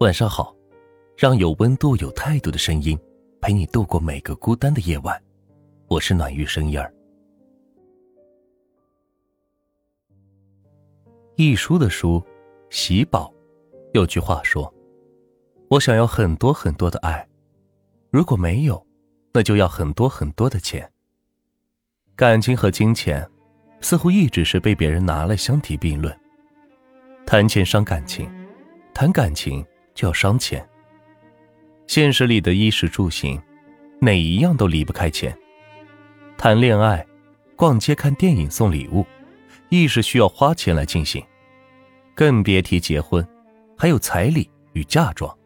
晚上好，让有温度、有态度的声音陪你度过每个孤单的夜晚。我是暖玉声音儿。一书的书，喜宝。有句话说：“我想要很多很多的爱，如果没有，那就要很多很多的钱。”感情和金钱，似乎一直是被别人拿来相提并论。谈钱伤感情，谈感情。就要伤钱。现实里的衣食住行，哪一样都离不开钱。谈恋爱、逛街、看电影、送礼物，亦是需要花钱来进行。更别提结婚，还有彩礼与嫁妆。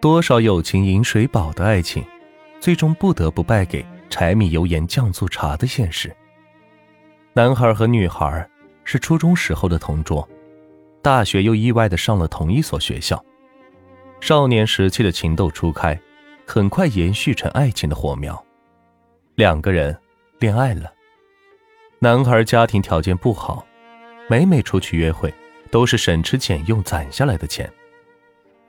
多少友情饮水饱的爱情，最终不得不败给柴米油盐酱醋茶的现实。男孩和女孩是初中时候的同桌，大学又意外的上了同一所学校。少年时期的情窦初开，很快延续成爱情的火苗。两个人恋爱了。男孩家庭条件不好，每每出去约会都是省吃俭用攒下来的钱。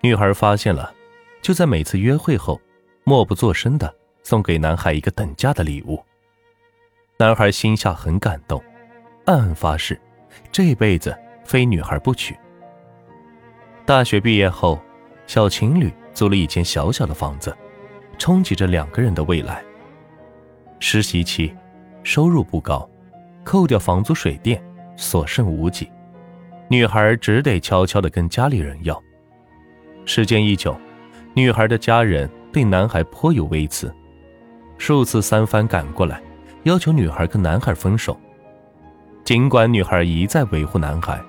女孩发现了，就在每次约会后，默不作声的送给男孩一个等价的礼物。男孩心下很感动，暗暗发誓，这辈子非女孩不娶。大学毕业后。小情侣租了一间小小的房子，憧憬着两个人的未来。实习期，收入不高，扣掉房租水电，所剩无几。女孩只得悄悄地跟家里人要。时间一久，女孩的家人对男孩颇有微词，数次三番赶过来，要求女孩跟男孩分手。尽管女孩一再维护男孩，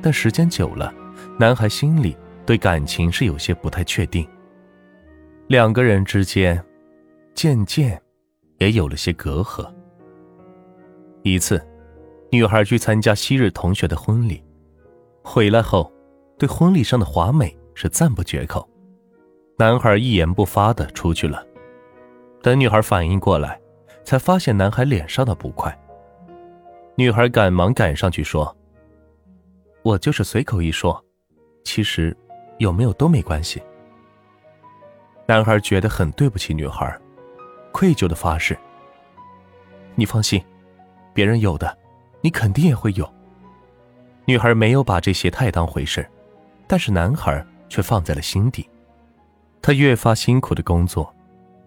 但时间久了，男孩心里……对感情是有些不太确定，两个人之间渐渐也有了些隔阂。一次，女孩去参加昔日同学的婚礼，回来后对婚礼上的华美是赞不绝口。男孩一言不发的出去了，等女孩反应过来，才发现男孩脸上的不快。女孩赶忙赶上去说：“我就是随口一说，其实……”有没有都没关系。男孩觉得很对不起女孩，愧疚的发誓：“你放心，别人有的，你肯定也会有。”女孩没有把这些太当回事，但是男孩却放在了心底。他越发辛苦的工作，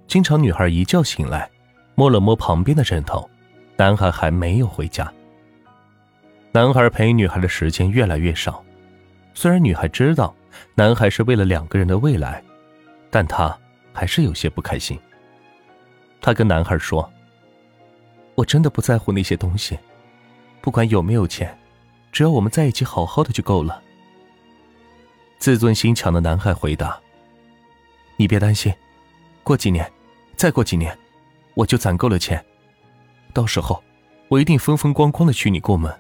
经常女孩一觉醒来，摸了摸旁边的枕头，男孩还没有回家。男孩陪女孩的时间越来越少，虽然女孩知道。男孩是为了两个人的未来，但他还是有些不开心。他跟男孩说：“我真的不在乎那些东西，不管有没有钱，只要我们在一起好好的就够了。”自尊心强的男孩回答：“你别担心，过几年，再过几年，我就攒够了钱，到时候我一定风风光光的娶你过门。”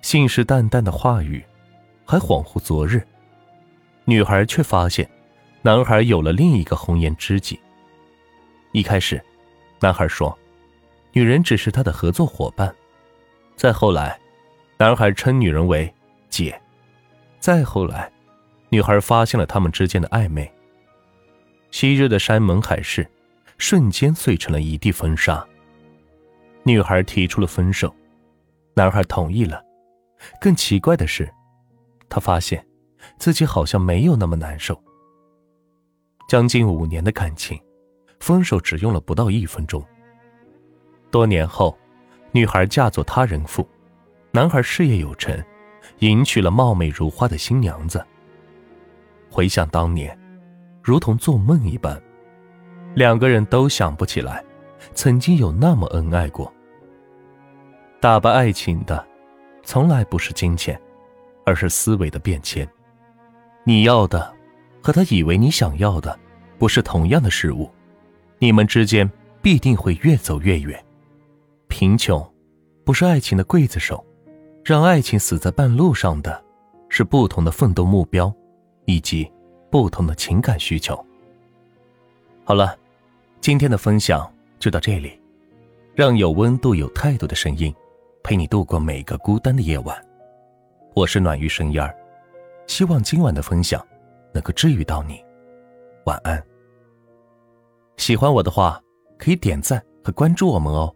信誓旦旦的话语，还恍惚昨日。女孩却发现，男孩有了另一个红颜知己。一开始，男孩说，女人只是他的合作伙伴；再后来，男孩称女人为姐；再后来，女孩发现了他们之间的暧昧。昔日的山盟海誓，瞬间碎成了一地风沙。女孩提出了分手，男孩同意了。更奇怪的是，他发现。自己好像没有那么难受。将近五年的感情，分手只用了不到一分钟。多年后，女孩嫁作他人妇，男孩事业有成，迎娶了貌美如花的新娘子。回想当年，如同做梦一般，两个人都想不起来，曾经有那么恩爱过。打败爱情的，从来不是金钱，而是思维的变迁。你要的，和他以为你想要的，不是同样的事物，你们之间必定会越走越远。贫穷，不是爱情的刽子手，让爱情死在半路上的，是不同的奋斗目标，以及不同的情感需求。好了，今天的分享就到这里，让有温度、有态度的声音，陪你度过每个孤单的夜晚。我是暖玉声音儿。希望今晚的分享能够治愈到你。晚安。喜欢我的话，可以点赞和关注我们哦。